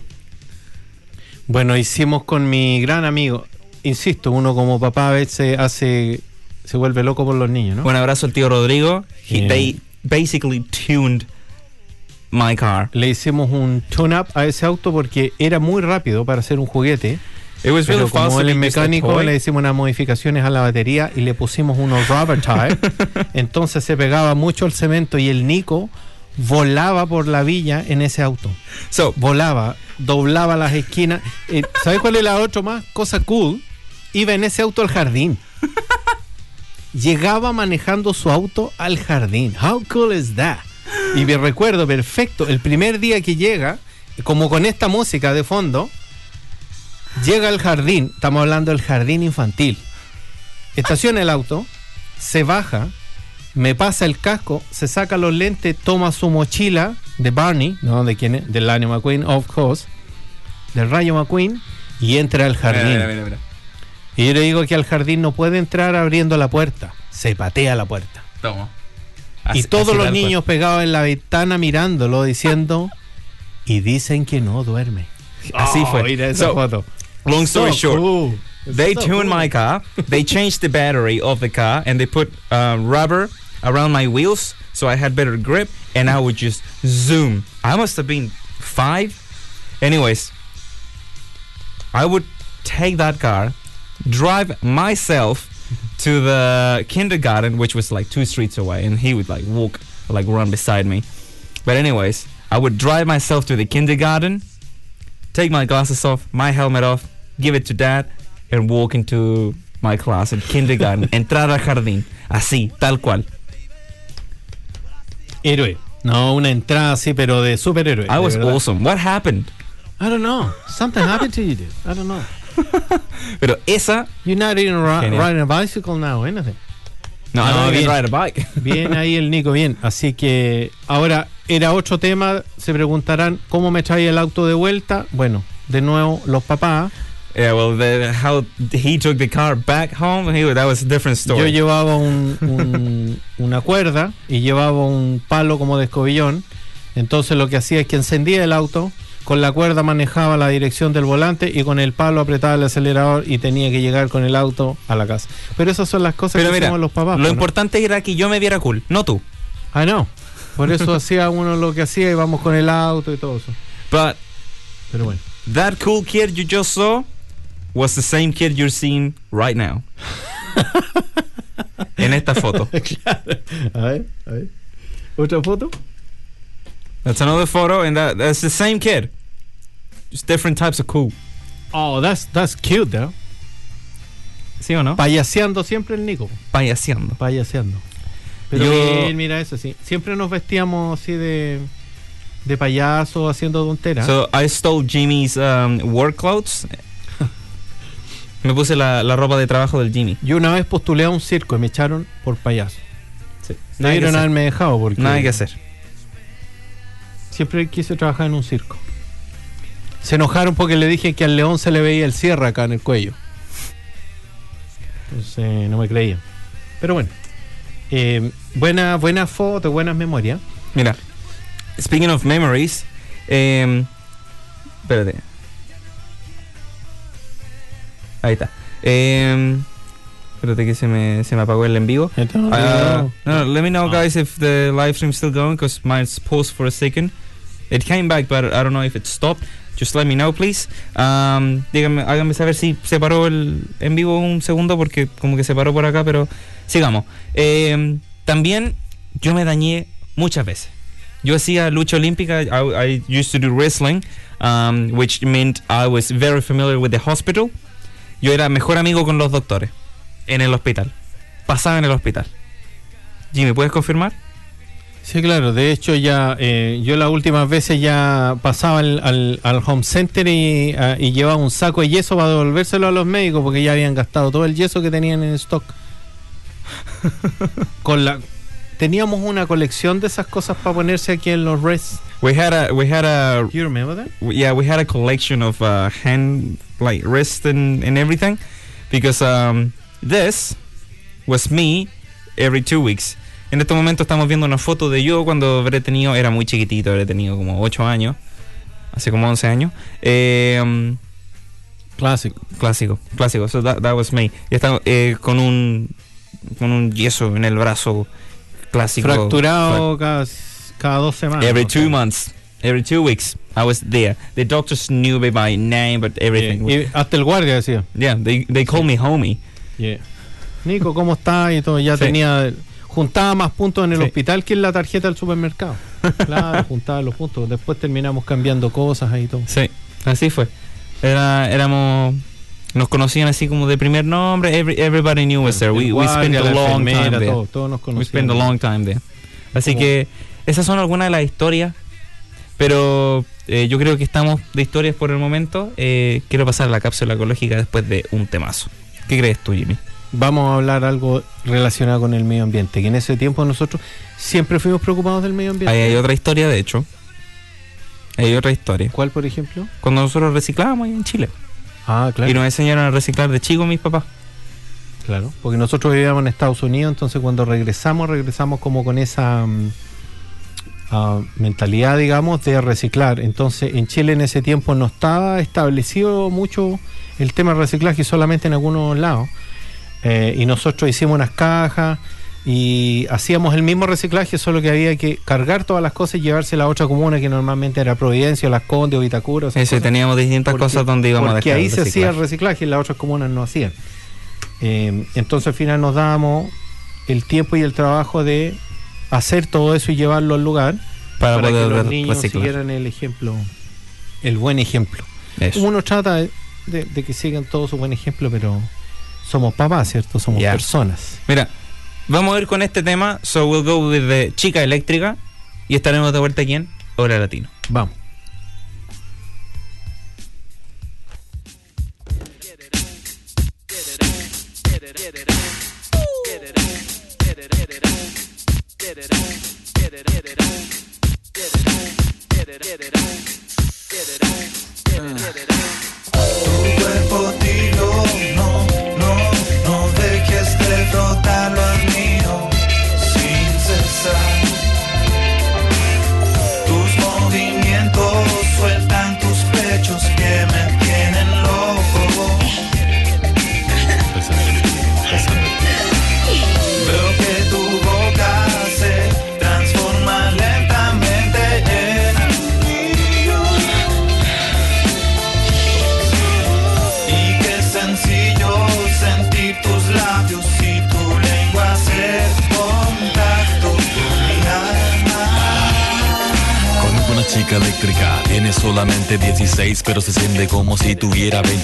Bueno, hicimos con mi gran amigo, insisto, uno como papá a veces hace, se vuelve loco por los niños, ¿no? Un abrazo al tío Rodrigo. He, Yeah. They basically tuned my car. Le hicimos un tune-up a ese auto porque era muy rápido para hacer un juguete. It was really Pero como él es mecánico, le hicimos unas modificaciones a la batería y le pusimos unos rubber tire. (laughs) Entonces se pegaba mucho el cemento y el Nico volaba por la villa en ese auto. So Volaba, doblaba las esquinas. Eh, ¿Sabes cuál es la otra más? Cosa cool. Iba en ese auto al jardín. Llegaba manejando su auto al jardín. How cool is that? Y me recuerdo perfecto, el primer día que llega, como con esta música de fondo, llega al jardín, estamos hablando del jardín infantil. Estaciona el auto, se baja, me pasa el casco, se saca los lentes, toma su mochila de Barney, ¿no? ¿De quién es? Del Lanny McQueen, of course, del Rayo McQueen, y entra al jardín. Mira, mira, mira. Y yo le digo que al jardín no puede entrar abriendo la puerta, se patea la puerta. Toma. y todos los niños pegados en la ventana mirándolo, diciendo, y dicen que no duerme. Así fue. Oh, mira esa So, foto. Long story So short, cool. they So tuned cool. my car. They changed the battery of the car and they put uh, rubber around my wheels so I had better grip and I would just zoom. I must have been five. Anyways, I would take that car, drive myself to the kindergarten, which was like two streets away, and he would like walk, like run beside me. But anyways, I would drive myself to the kindergarten, take my glasses off, my helmet off, give it to dad, and walk into my class in kindergarten. (laughs) entrar al jardín, así, tal cual. Héroe. No, una entrada así, pero de superhéroe. I de was verdad. awesome. What happened? I don't know. Something happened to you, dude. I don't know. (laughs) Pero esa, You're not even riding a bicycle now, anything. no, No, I don't even bien. ride a bike. (laughs) Bien ahí el Nico, bien. Así que ahora era otro tema. Se preguntarán cómo me trae el auto de vuelta. Bueno, de nuevo, los papás. Yeah, well, the, how he took the car back home, he, that was a different story. Yo llevaba un- un- (laughs) una cuerda y llevaba un palo como de escobillón. Entonces lo que hacía es que encendía el auto, con la cuerda manejaba la dirección del volante y con el palo apretaba el acelerador y tenía que llegar con el auto a la casa. Pero esas son las cosas Pero que mira, hacemos los papás. lo ¿no? importante era que yo me viera cool, no tú. Ah, no. Por eso (laughs) hacía uno lo que hacía y vamos con el auto y todo eso. But Pero bueno. that cool kid you just saw was the same kid you're seeing right now. (laughs) en esta foto. (laughs) A ver, a ver. ¿Otra foto? That's another photo, and that, that's the same kid. Just different types of cool. Oh, that's, that's cute, though. ¿Sí o no? Payaseando siempre el Nico. Payaseando. Payaseando. Pero Yo- bien, mira eso, sí. Siempre nos vestíamos así de, de payaso haciendo tonteras. So I stole Jimmy's um, work clothes. Me puse la, la ropa de trabajo del Jimmy. Yo una vez postulé a un circo y me echaron por payaso. Nada que Debieron haberme dejado porque Nada que hacer. siempre quise trabajar en un circo. Se enojaron porque le dije que al león se le veía el cierre acá en el cuello. Entonces no me creían. Pero bueno. Eh, buena, buena foto, buenas memorias. Mira, speaking of memories, em, espérate. Ahí está. Em, espérate que se me, se me apagó el en vivo. Entonces, Uh, no, no, let me know, Ah. guys, if the live stream's still going, because mine's paused for a second. It came back, but I don't know if it stopped. Just let me know, please. Um, díganme, háganme saber si se paró el en vivo un segundo, porque como que se paró por acá, pero sigamos. Em, también yo me dañé muchas veces. Yo hacía lucha olímpica. I, I used to do wrestling, um, which meant I was very familiar with the hospital. Yo era mejor amigo con los doctores en el hospital. Pasaba en el hospital. Jimmy, ¿puedes confirmar? Sí, claro. De hecho, ya eh, yo las últimas veces ya pasaba al, al- al home center y, ah, y llevaba un saco de yeso para devolvérselo a los médicos porque ya habían gastado todo el yeso que tenían en stock. (laughs) Con la teníamos una colección de esas cosas para ponerse aquí en los rests. We had a we had a you remember that? yeah we had a collection of uh, hand like wrist and, and everything because um, this was me every two weeks. En este momento estamos viendo una foto de yo cuando habré tenido, era muy chiquitito, habré tenido como 8 años, hace como 11 años. Eh, um, Clásico. clásico, clásico. So that, that was me. Y está eh, con un con un yeso en el brazo clásico. Fracturado cada, cada dos semanas. Every two months, every two weeks, I was there. The doctors knew me by name, but everything. Yeah. Hasta el guardia decía. yeah, they they called me homie. Yeah. Nico, ¿cómo está? Y todo. Ya Sí. tenía. Juntaba más puntos en el Sí. hospital que en la tarjeta del supermercado. (laughs) Claro, juntaba los puntos. Después terminamos cambiando cosas ahí y todo. Sí, así fue. Era, éramos, nos conocían así como de primer nombre. Every, everybody knew us there. We, we spent a long time there. todo, todos nos We conocían. spent a long time there. Así que esas son algunas de las historias. Pero eh, yo creo que estamos de historias por el momento. Eh, quiero pasar a la cápsula ecológica después de un temazo. ¿Qué crees tú, Jimmy? Vamos a hablar algo relacionado con el medio ambiente. Que en ese tiempo nosotros siempre fuimos preocupados del medio ambiente. Ahí hay otra historia, de hecho. Hay otra historia. ¿Cuál, por ejemplo? Cuando nosotros reciclábamos ahí en Chile. Ah, claro. Y nos enseñaron a reciclar de chicos mis papás. Claro, porque nosotros vivíamos en Estados Unidos, entonces cuando regresamos, regresamos como con esa mm, mentalidad, digamos, de reciclar. Entonces en Chile en ese tiempo no estaba establecido mucho el tema de reciclaje, solamente en algunos lados. Eh, y nosotros hicimos unas cajas y hacíamos el mismo reciclaje, solo que había que cargar todas las cosas y llevarse a la otra comuna que normalmente era Providencia, Las Condes o Vitacura. Ese, cosas. teníamos distintas Porque- cosas donde íbamos a Porque dejar ahí el se hacía el reciclaje. reciclaje y las otras comunas no hacían. Eh, entonces al final nos dábamos el tiempo y el trabajo de hacer todo eso y llevarlo al lugar para, para, que poder los niños reciclar. siguieran el ejemplo, el buen ejemplo. Eso. Uno trata de, de- de que sigan todo su buen ejemplo, pero somos papás, ¿cierto? Somos personas. Mira, vamos a ir con este tema. So we'll go with the chica eléctrica. Y estaremos de vuelta aquí en Hora Latino. Vamos.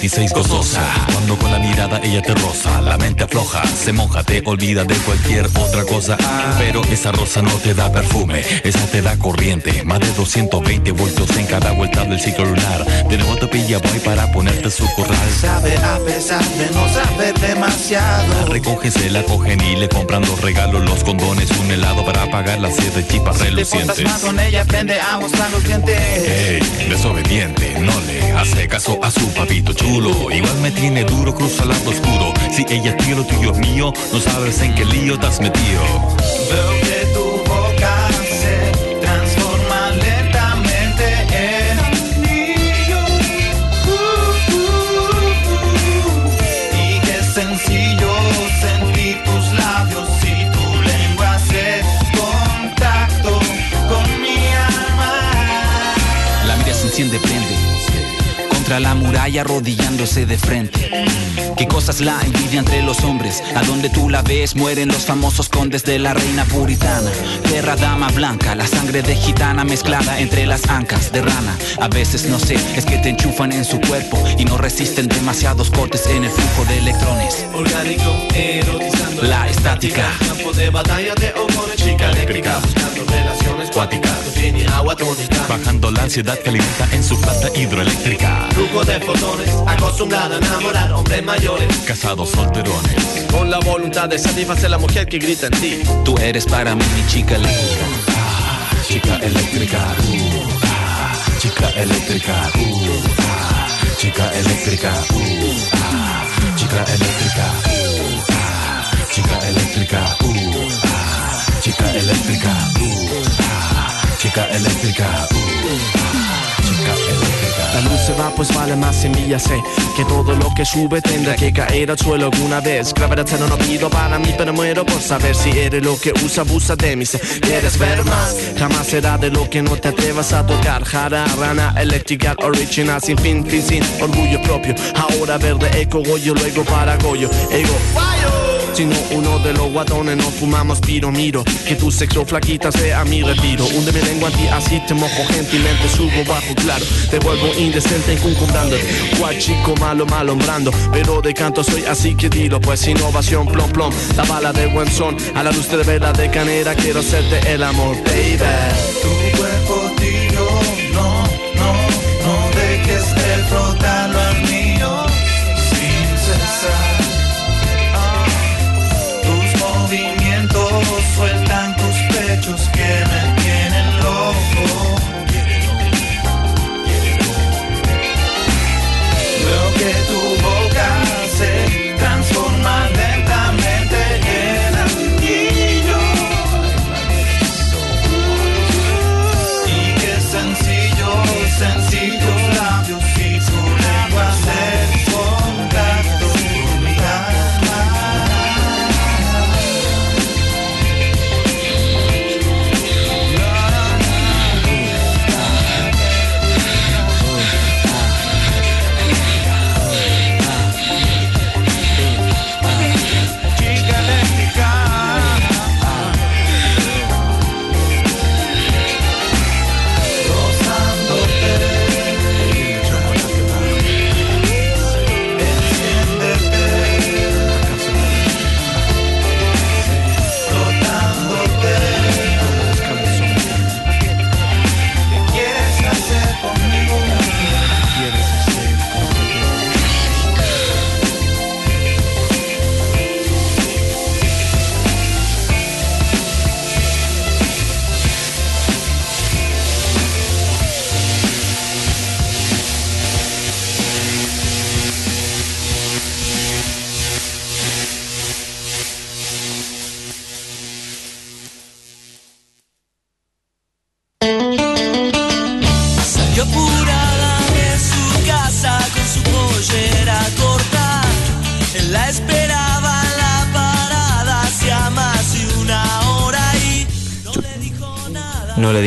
26 afloja, se moja, te olvida de cualquier otra cosa. Pero esa rosa no te da perfume, esa te da corriente. Más de 220 voltios en cada vuelta del ciclo lunar. De nuevo te pilla boy para ponerte su corral. Sabe a pesar de no saber La demasiado. recogen, se la cogen y le compran los regalos, los condones, un helado para pagar las siete chipas Te portas relucientes. mal con ella, aprende a mostrar los dientes. Ey, desobediente, no le hace caso a su papito chulo. Igual me tiene duro, cruza lado oscuro. Si ella es tuyo, lo tuyo es mío, no sabes en qué lío te has metido. Veo que tu boca se transforma lentamente en anillo. Uh, uh, uh. Y qué sencillo sentir tus labios y tu lengua hacer contacto con mi alma. La mira se enciende, prende. Contra la muralla arrodillándose de frente. Qué cosas la envidia entre los hombres. A donde tú la ves mueren los famosos condes de la reina puritana. Perra dama blanca, la sangre de gitana mezclada entre las ancas de rana. A veces no sé, es que te enchufan en su cuerpo y no resisten demasiados cortes en el flujo de electrones. Orgánico, erotizando La estática. Campo de batalla de chica eléctrica, buscando tiene agua tónica. Bajando la ansiedad que alimenta en su planta hidroeléctrica. Flujo de fotones, acostumbrada a enamorar hombres mayores. Casados solterones. Con la voluntad de satisfacer la mujer que grita en ti. Tú eres para mí mi chica eléctrica. Chica eléctrica, uh, ah, chica eléctrica, uh, ah, chica eléctrica, uh, ah, chica eléctrica, uh, ah, chica chica eléctrica, uh, ah, chica eléctrica, uh, ah, eléctrica. La luz se va, pues vale más ya sé que todo lo que sube tendrá que caer al suelo alguna vez. Gravedad no pido para mí, pero muero por saber si eres lo que usa, abusa de mí. Quieres ver más, jamás será de lo que no te atrevas a tocar. Jara, rana, eléctrica, original, sin fin, fin, sin orgullo propio. Ahora verde, eco, goyo, luego para goyo, ego. Sino uno de los guatones no fumamos piro miro Que tu sexo flaquita sea mi retiro. Hunde mi lengua en ti así te mojo gentilmente Subo bajo claro. Te vuelvo indecente incuncumbrando Cual chico malo malombrando Pero de canto soy así que dilo Pues innovación plom plom. La bala de buen son A la luz de vela de canera Quiero hacerte el amor baby. Tu cuerpo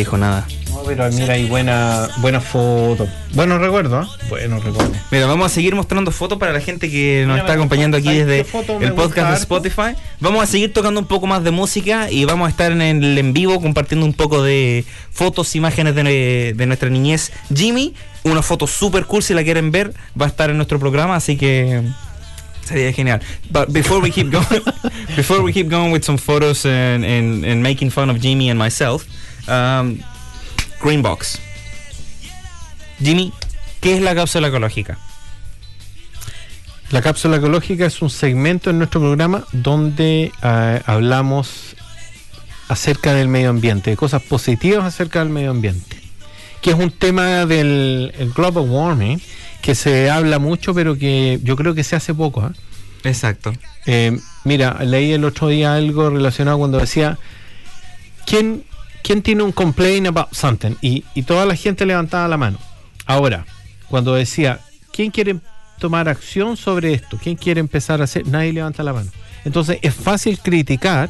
dijo nada. No, pero mira, hay buena, buena foto. Buenos recuerdos, ¿eh? Buenos recuerdos. Mira, vamos a seguir mostrando fotos para la gente que nos Mira, está acompañando aquí ¿Sabes desde el podcast de? Spotify. Vamos a seguir tocando un poco más de música y vamos a estar en el en vivo compartiendo un poco de fotos, imágenes de, de nuestra niñez. Jimmy, una foto super cool si la quieren ver, va a estar en nuestro programa, así que sería genial. But before we keep (laughs) going, before we keep going with some photos and, and, and making fun of Jimmy and myself, um, Green Box. Jimmy, ¿qué es la cápsula ecológica? La cápsula ecológica es un segmento en nuestro programa donde eh, hablamos acerca del medio ambiente, de cosas positivas acerca del medio ambiente, que es un tema del el global warming que se habla mucho, pero que yo creo que se hace poco. ¿ah? Exacto. Eh, mira, leí el otro día algo relacionado cuando decía, ¿quién, quién tiene un complaint about something? Y, y toda la gente levantaba la mano. Ahora, cuando decía, ¿quién quiere tomar acción sobre esto? ¿Quién quiere empezar a hacer? Nadie levanta la mano. Entonces, es fácil criticar,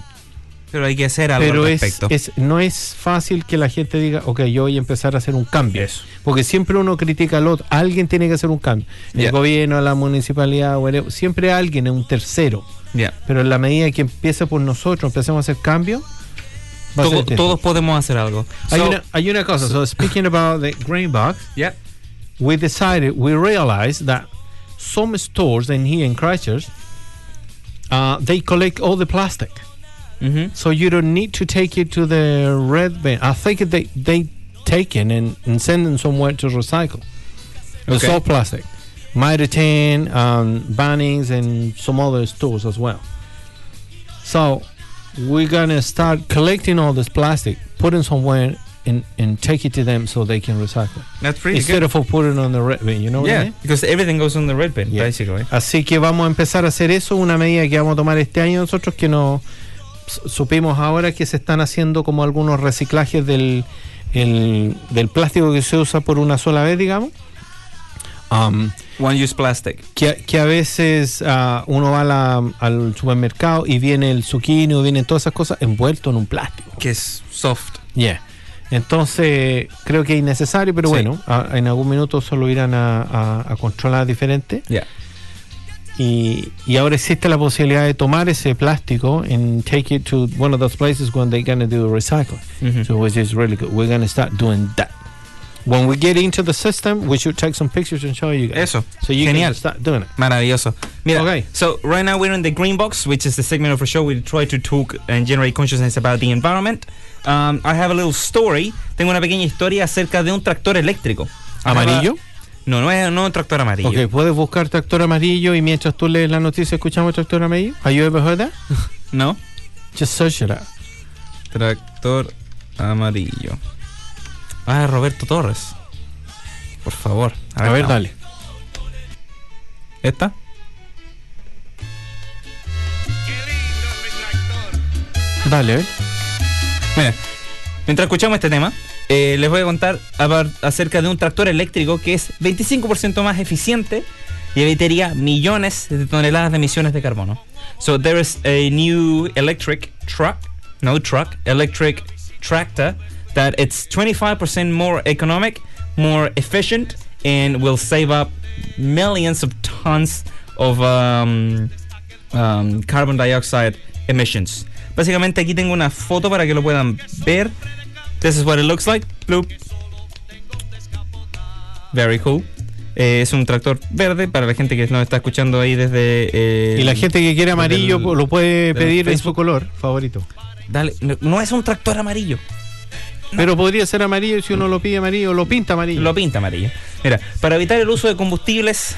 Pero hay que hacer algo pero al es, respecto. es- no es fácil que la gente diga, ok, yo voy a empezar a hacer un cambio. Porque siempre uno critica al otro, alguien tiene que hacer un cambio. El Ya. gobierno, la municipalidad, whatever, siempre alguien es un tercero. Ya. Pero en la medida que empiece por nosotros, empecemos a hacer cambios, Todo- todos podemos hacer algo. hay, So- una, hay una cosa, so speaking about the green box, Yeah. we decided, we realized that some stores in here in Christchurch, uh, they collect all the plastic. Mhm. So you don't need to take it to the red bin. I think they they take it and, and send them somewhere to recycle. It's Okay. all plastic. Mitre um, Bunnings, and some other stores as well. So we're gonna start collecting all this plastic, putting somewhere and, and take it to them so they can recycle. That's pretty Instead good. of putting it on the red bin, you know what I yeah, mean? because everything goes on the red bin, Yeah. basically. Así que vamos a empezar a hacer eso, una medida que vamos a tomar este año nosotros que no supimos ahora que se están haciendo como algunos reciclajes del, el- del plástico que se usa por una sola vez, digamos. Um, One use plastic. que, que a veces ah, uno va la- al supermercado y viene el zucchini o vienen todas esas cosas envuelto en un plástico. Que es soft. Yeah. Entonces, creo que es innecesario, pero Sí. bueno, a- en algún minuto solo irán a, a- a controlar diferente. Yeah. Y, y ahora existe la posibilidad de tomar ese plástico and take it to one of those places when they're going to do recycling. Mhm. So, which is really good. We're going to start doing that. When we get into the system, we should take some pictures and show you guys. Eso. So you Genial. can start doing it. Maravilloso. Mira, Okay. so right now we're in the green box, which is the segment of our show we try to talk and generate consciousness about the environment. Um, I have a little story. Tengo una pequeña historia acerca de un tractor eléctrico. ¿Amarillo? No, no es no un tractor amarillo. Ok, puedes buscar tractor amarillo y mientras tú lees la noticia escuchamos tractor amarillo. Have you ever heard that? (laughs) No. Just search it out. Tractor amarillo. Ah, Roberto Torres. Por favor. A ver, dale. ¿Esta? Dale, ver. Mira, mientras escuchamos este tema, eh, les voy a contar acerca de un tractor eléctrico que es 25% más eficiente y evitaría millones de toneladas de emisiones de carbono. So there is a new electric truck, no truck, electric tractor that it's 25% more economic, more efficient, and will save up millions of tons of um, um, carbon dioxide emissions. Básicamente aquí tengo una foto para que lo puedan ver. This is what it looks like. Bloop. Very cool. Eh, es un tractor verde para la gente que nos está escuchando ahí desde... eh, Y la gente que quiere amarillo del- lo puede pedir en su color favorito. Dale, no, no es un tractor amarillo. Pero podría ser amarillo si uno lo pide amarillo, lo pinta amarillo. Lo pinta amarillo. Mira, para evitar el uso de combustibles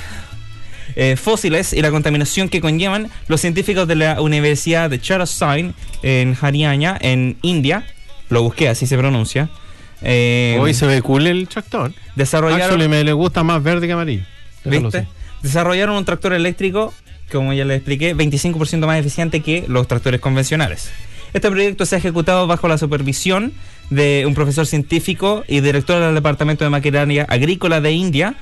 eh, fósiles y la contaminación que conllevan, los científicos de la Universidad de Charosain en Haryana, en India, lo busqué, así se pronuncia, eh, Hoy se ve cool el tractor. desarrollaron, Actually, me le gusta más verde que amarillo. ¿viste? desarrollaron un tractor eléctrico, como ya les expliqué, 25% más eficiente que los tractores convencionales. Este proyecto se ha ejecutado bajo la supervisión de un profesor científico y director del Departamento de Maquinaria Agrícola de India.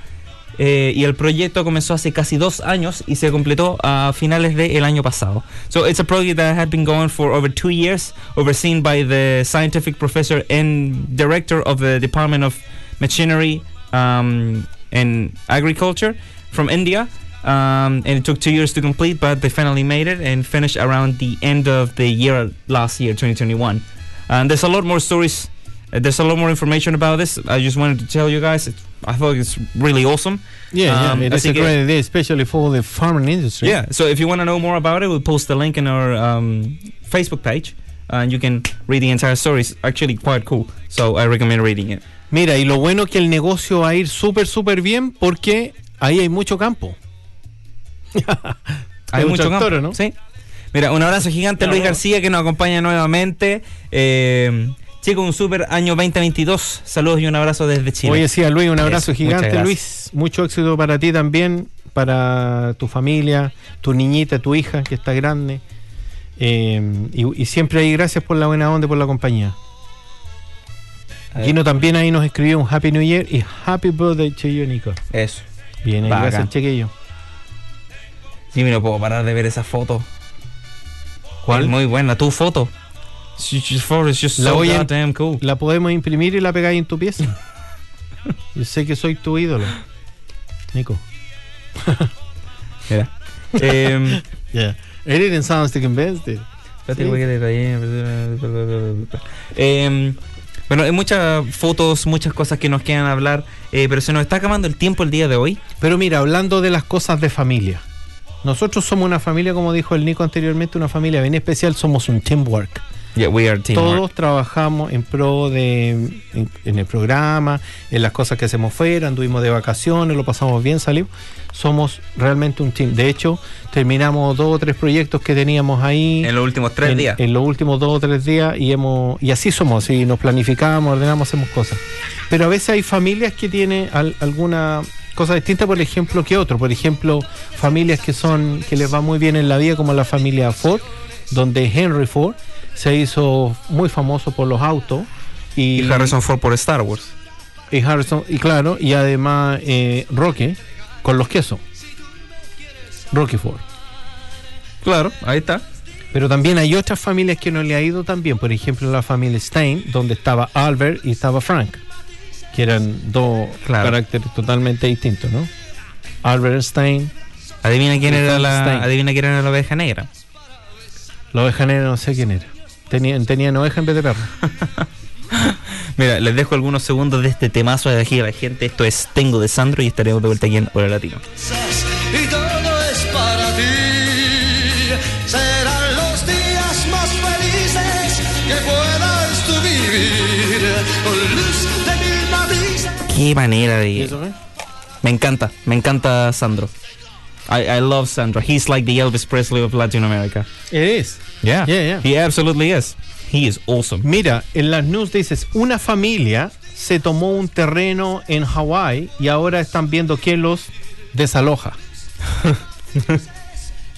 eh, y el proyecto comenzó hace casi dos años y se completó a finales del año pasado. So it's a project that had been going for over two years, overseen by the scientific professor and director of the Department of Machinery um, and Agriculture from India. Um, and it took two years to complete, but they finally made it and finished around the end of the year last year, 2021. And there's a lot more stories. uh, there's a lot more information about this. I just wanted to tell you guys. It's, I thought it's really awesome. Yeah, Um, yeah, it is a great idea, especially for the farming industry. Yeah. So if you want to know more about it, we'll post the link in our um, Facebook page, and you can read the entire story. It's actually quite cool. So I recommend reading it. Mira, y lo bueno que el negocio va a ir súper, súper bien porque ahí hay mucho campo. (laughs) Hay un mucho tractor, campo, ¿no? Sí. Mira, un abrazo gigante a Luis García que nos acompaña nuevamente. Eh, chico, un super año 2022. Saludos y un abrazo desde Chile. Oye, sí, a Luis, un abrazo Eso, gigante. Luis. Mucho éxito para ti también, para tu familia, tu niñita, tu hija, que está grande. Eh, y, y siempre ahí, gracias por la buena onda y por la compañía. Gino también ahí nos escribió un Happy New Year y Happy Birthday to you, Nico. Eso. Bien, ahí, gracias, chiquillo. Jimmy, no puedo parar de ver esa foto. ¿Cuál? Es muy buena, tu foto. La voy a- cool. La podemos imprimir y la pegáis en tu pieza. (laughs) Yo sé que soy tu ídolo, Nico. Mira. Yeah. It didn't sound invested. Sí. Em, bueno, hay muchas fotos, muchas cosas que nos quedan hablar, eh, pero se nos está acabando el tiempo el día de hoy. Pero mira, hablando de las cosas de familia. Nosotros somos una familia, como dijo el Nico anteriormente, una familia bien especial. Somos un teamwork. Yeah, we are teamwork. Todos trabajamos en pro de en, en el programa, en las cosas que hacemos fuera, anduvimos de vacaciones, lo pasamos bien, salimos. Somos realmente un team. De hecho, terminamos dos o tres proyectos que teníamos ahí En los últimos tres en, días. en los últimos dos o tres días y hemos y así somos, y nos planificamos, ordenamos, hacemos cosas. Pero a veces hay familias que tienen al- alguna cosa distinta, por ejemplo, que otro. Por ejemplo, familias que son que les va muy bien en la vida, como la familia Ford, donde Henry Ford se hizo muy famoso por los autos y, y Harrison Ford por Star Wars. y Harrison y claro y además eh, Roque con los quesos. Rocky Ford. Claro, ahí está. Pero también hay otras familias que no le ha ido tan bien. Por ejemplo, la familia Stein, donde estaba Albert y estaba Frank, que eran dos Claro. caracteres totalmente distintos, ¿no? Albert Stein, Adivina quién era la adivina quién era la oveja negra. la oveja negra no sé quién era. Tenían, tenían oveja en vez de perro. (laughs) Mira, les dejo algunos segundos de este temazo de aquí a la gente. Esto es Tengo de Sandro y estaremos de vuelta aquí en Hora Latino. Qué manera ¿Y de. eso qué? Me encanta, me encanta Sandro. I, I love Sandro. He's like the Elvis Presley of Latin America. It is. Yeah. Yeah, yeah. He absolutely is. He is awesome. Mira, en las news dices, una familia se tomó un terreno en Hawái y ahora están viendo quién los desaloja. (laughs)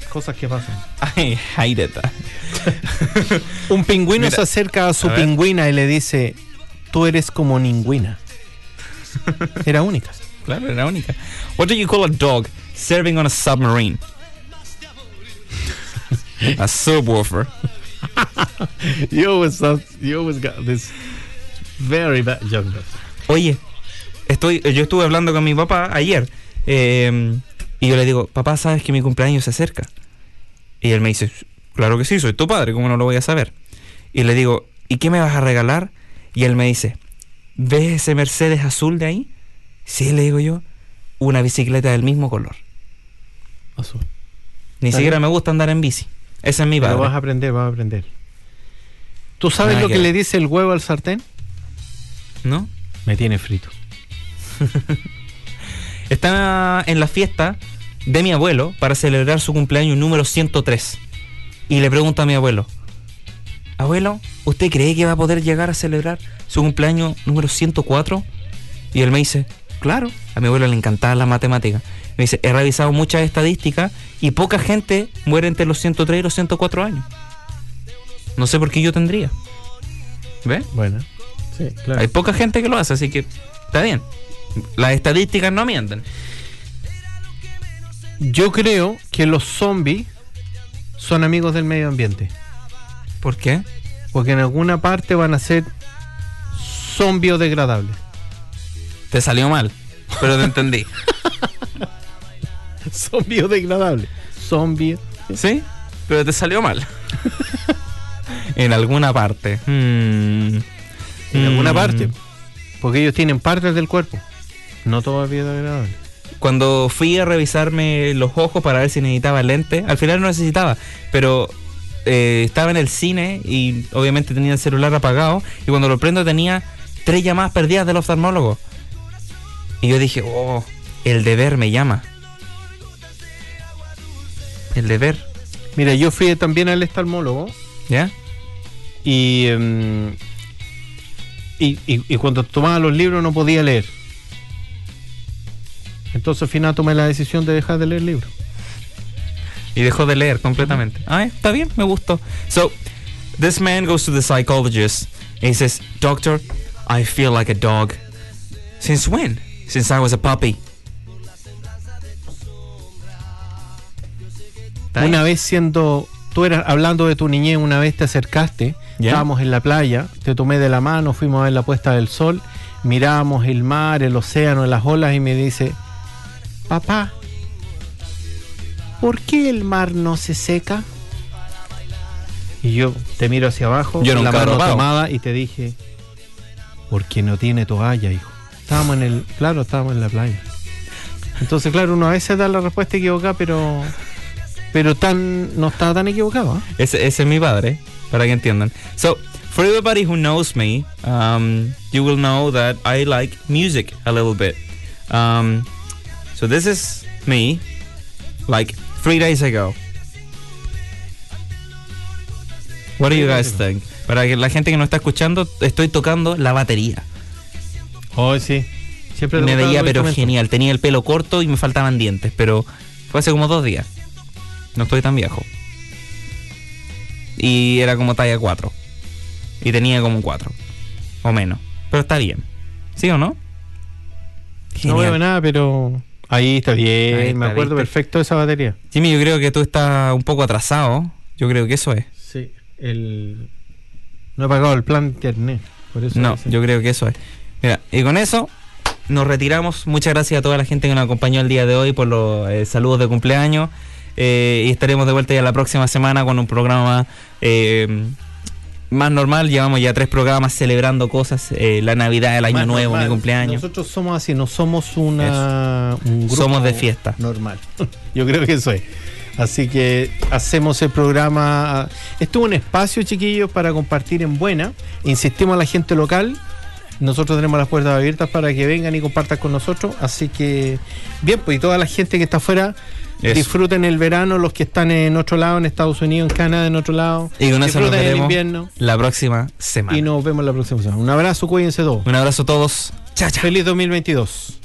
Cosas que pasan. I hated that. (laughs) Un pingüino Mira, se acerca a su a pingüina y le dice, tú eres como ningüina. (laughs) Era única. Claro, era única. What do you call a dog serving on a submarine? (laughs) a subwoofer. (laughs) You always, you always got this very bad joke. Oye, estoy, yo estuve hablando con mi papá ayer eh, y yo le digo, papá, ¿sabes que mi cumpleaños se acerca? Y él me dice, claro que sí, soy tu padre, ¿cómo no lo voy a saber? Y le digo, ¿y qué me vas a regalar? Y él me dice, ¿ves ese Mercedes azul de ahí? Sí, le digo yo, una bicicleta del mismo color. Azul. Ni siquiera bien. me gusta andar en bici. Ese es mi Pero padre. vas a aprender, vas a aprender. ¿Tú sabes Nada lo que le dice el huevo al sartén? ¿No? Me tiene frito. (laughs) Está en la fiesta de mi abuelo para celebrar su cumpleaños número 103. Y le pregunto a mi abuelo, abuelo, ¿usted cree que va a poder llegar a celebrar su cumpleaños número 104? Y él me dice, claro, a mi abuelo le encantaba la matemática. Me dice, he revisado muchas estadísticas y poca gente muere entre los 103 y los 104 años. No sé por qué yo tendría. ¿Ves? Bueno, sí, claro. Hay poca gente que lo hace, así que está bien. Las estadísticas no mienten. Yo creo que los zombies son amigos del medio ambiente. ¿Por qué? Porque en alguna parte van a ser son biodegradables. Te salió mal, pero te entendí. (laughs) son biodegradables. Son bio- ¿Sí? Pero te salió mal. (laughs) en alguna parte. Mm. En alguna Mm. parte. Porque ellos tienen partes del cuerpo. No todo es biodegradable. Cuando fui a revisarme los ojos para ver si necesitaba lente, al final no necesitaba, pero eh, estaba en el cine y obviamente tenía el celular apagado y cuando lo prendo tenía tres llamadas perdidas del oftalmólogo. Y yo dije, oh, el deber me llama. El deber, Mira, yo fui también al oftalmólogo ¿ya? y, em, y, y- y cuando tomaba los libros no podía leer. Entonces al final tomé la decisión de dejar de leer libros. Y dejó de leer completamente. Ah, está bien, me gustó. So, this man goes to the psychologist and he says, Doctor, I feel like a dog. Since when? Since I was a puppy. ¿Está Una vez siendo, tú eras hablando de tu niñez, una vez te acercaste, Ya. estábamos en la playa, te tomé de la mano, fuimos a ver la puesta del sol, mirábamos el mar, el océano, las olas y me dice, papá, ¿por qué el mar no se seca? Y yo te miro hacia abajo, Yo con la nunca he mano robado. tomada y te dije, porque no tiene toalla, hijo. Estábamos en el, claro, estábamos en la playa. Entonces, claro, uno a veces da la respuesta equivocada, pero pero tan no estaba tan equivocado. ¿ah? Ese, ese es mi padre, para que entiendan. So, for everybody who knows me, um, you will know that I like music a little bit. Um, so this is me, like three days ago. What do you guys think? Para que la gente que no está escuchando, estoy tocando la batería. Oh, sí. Siempre Me veía pero genial. Tenía el pelo corto y me faltaban dientes, pero fue hace como dos días. No estoy tan viejo. Y era como talla 4. Y tenía como un 4. O menos. Pero está bien. ¿Sí o no? No veo Genial. nada, pero ahí está bien. Ahí me está, acuerdo ¿viste? perfecto de esa batería. Jimmy, yo creo que tú estás un poco atrasado. Yo creo que eso es. Sí, el no he pagado el plan internet, por eso No, yo creo que eso es. Mira, y con eso nos retiramos. Muchas gracias a toda la gente que nos acompañó el día de hoy por los eh, saludos de cumpleaños. Eh, y estaremos de vuelta ya la próxima semana con un programa eh, más normal. Llevamos ya tres programas celebrando cosas: eh, la Navidad, el Año Más Nuevo, normal. mi cumpleaños. Nosotros somos así, no somos una un grupo Somos de fiesta. normal. (laughs) Yo creo que eso es. Así que hacemos el programa. Esto es un espacio, chiquillos, para compartir en buena. Insistimos a la gente local. Nosotros tenemos las puertas abiertas para que vengan y compartan con nosotros. Así que, bien, pues y toda la gente que está afuera, Eso. disfruten el verano, los que están en otro lado, en Estados Unidos, en Canadá, en otro lado. Y con eso nos disfruten el invierno. la próxima semana. Y nos vemos la próxima semana. Un abrazo, cuídense todos. Un abrazo a todos. Chao, chao. Feliz 2022.